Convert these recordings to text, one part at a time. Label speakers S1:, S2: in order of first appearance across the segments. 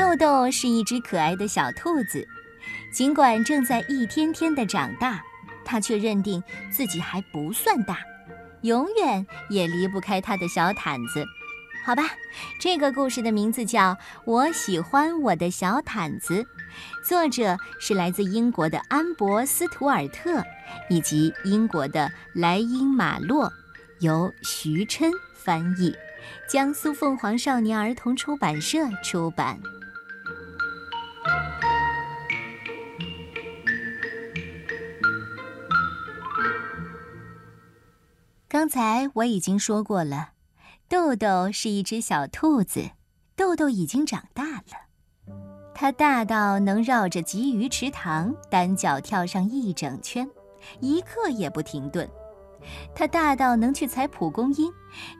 S1: 豆豆是一只可爱的小兔子，尽管正在一天天的长大，它却认定自己还不算大，永远也离不开它的小毯子。好吧，这个故事的名字叫《我喜欢我的小毯子》，作者是来自英国的安博斯图尔特，以及英国的莱茵马洛，由徐琛翻译，江苏凤凰少年儿童出版社出版。刚才我已经说过了。豆豆是一只小兔子，豆豆已经长大了，它大到能绕着鲫鱼池塘单脚跳上一整圈，一刻也不停顿。它大到能去采蒲公英，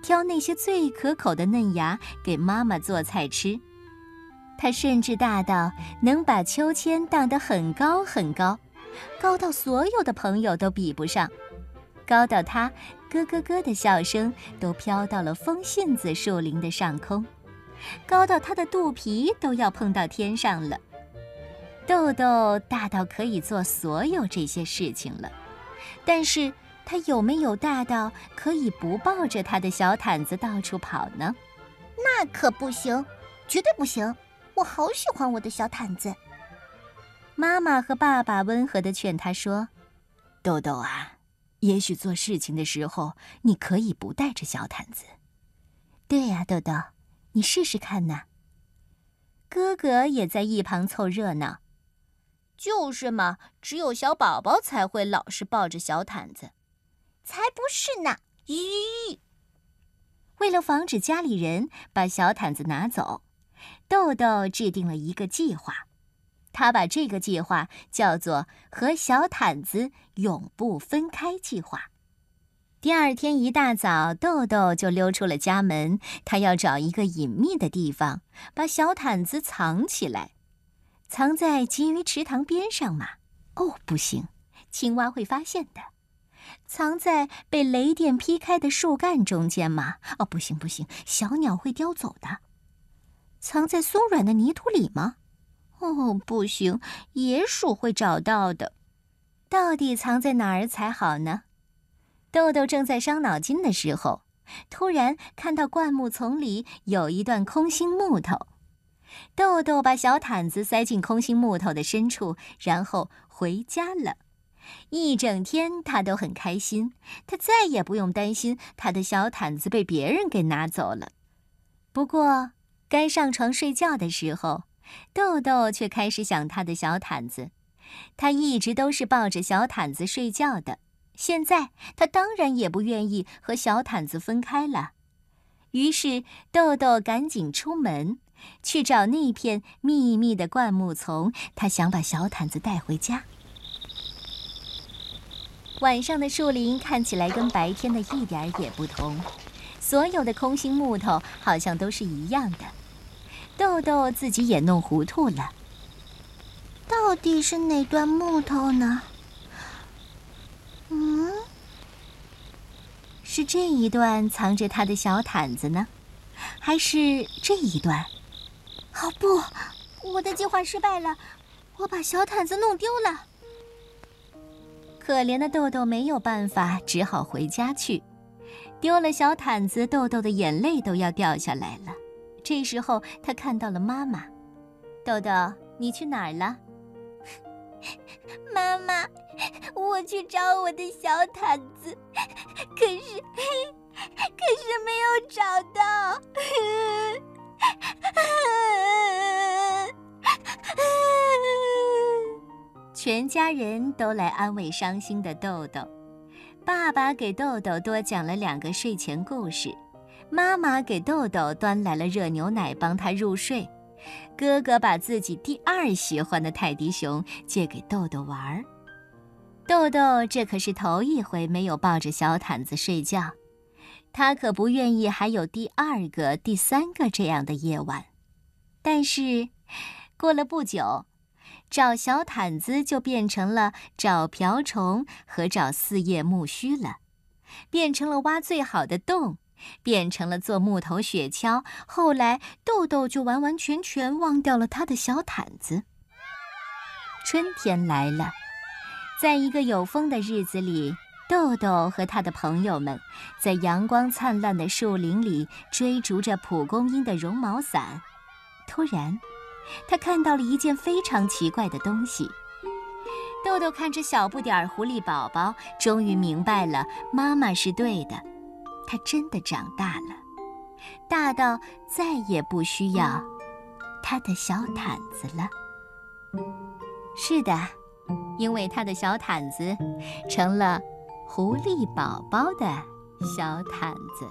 S1: 挑那些最可口的嫩芽给妈妈做菜吃。它甚至大到能把秋千荡得很高很高，高到所有的朋友都比不上。高到它咯咯咯的笑声都飘到了风信子树林的上空，高到他的肚皮都要碰到天上了。豆豆大到可以做所有这些事情了，但是他有没有大到可以不抱着他的小毯子到处跑呢？
S2: 那可不行，绝对不行！我好喜欢我的小毯子。
S1: 妈妈和爸爸温和地劝他说：“豆豆啊。”也许做事情的时候，你可以不带着小毯子。对呀，豆豆，你试试看呢。哥哥也在一旁凑热闹。
S3: 就是嘛，只有小宝宝才会老是抱着小毯子。
S2: 才不是呢！咦，
S1: 为了防止家里人把小毯子拿走，豆豆制定了一个计划。他把这个计划叫做“和小毯子永不分开计划”。第二天一大早，豆豆就溜出了家门。他要找一个隐秘的地方，把小毯子藏起来。藏在鲫鱼池塘边上吗？哦，不行，青蛙会发现的。藏在被雷电劈开的树干中间吗？哦，不行不行，小鸟会叼走的。藏在松软的泥土里吗？哦，不行，野鼠会找到的。到底藏在哪儿才好呢？豆豆正在伤脑筋的时候，突然看到灌木丛里有一段空心木头。豆豆把小毯子塞进空心木头的深处，然后回家了。一整天他都很开心，他再也不用担心他的小毯子被别人给拿走了。不过，该上床睡觉的时候。豆豆却开始想他的小毯子，他一直都是抱着小毯子睡觉的。现在他当然也不愿意和小毯子分开了。于是豆豆赶紧出门去找那片密密的灌木丛，他想把小毯子带回家。晚上的树林看起来跟白天的一点儿也不同，所有的空心木头好像都是一样的。豆豆自己也弄糊涂了，
S2: 到底是哪段木头呢？嗯，
S1: 是这一段藏着他的小毯子呢，还是这一段？
S2: 哦不，我的计划失败了，我把小毯子弄丢了。
S1: 可怜的豆豆没有办法，只好回家去。丢了小毯子，豆豆的眼泪都要掉下来了。这时候，他看到了妈妈。豆豆，你去哪儿了？
S2: 妈妈，我去找我的小毯子，可是，可是没有找到。
S1: 全家人都来安慰伤心的豆豆。爸爸给豆豆多讲了两个睡前故事。妈妈给豆豆端来了热牛奶，帮他入睡。哥哥把自己第二喜欢的泰迪熊借给豆豆玩儿。豆豆这可是头一回没有抱着小毯子睡觉，他可不愿意还有第二个、第三个这样的夜晚。但是，过了不久，找小毯子就变成了找瓢虫和找四叶木须了，变成了挖最好的洞。变成了做木头雪橇。后来，豆豆就完完全全忘掉了他的小毯子。春天来了，在一个有风的日子里，豆豆和他的朋友们在阳光灿烂的树林里追逐着蒲公英的绒毛伞。突然，他看到了一件非常奇怪的东西。豆豆看着小不点儿狐狸宝宝，终于明白了，妈妈是对的，他真的长大了大到再也不需要他的小毯子了。是的因为他的小毯子成了狐狸宝宝的小毯子。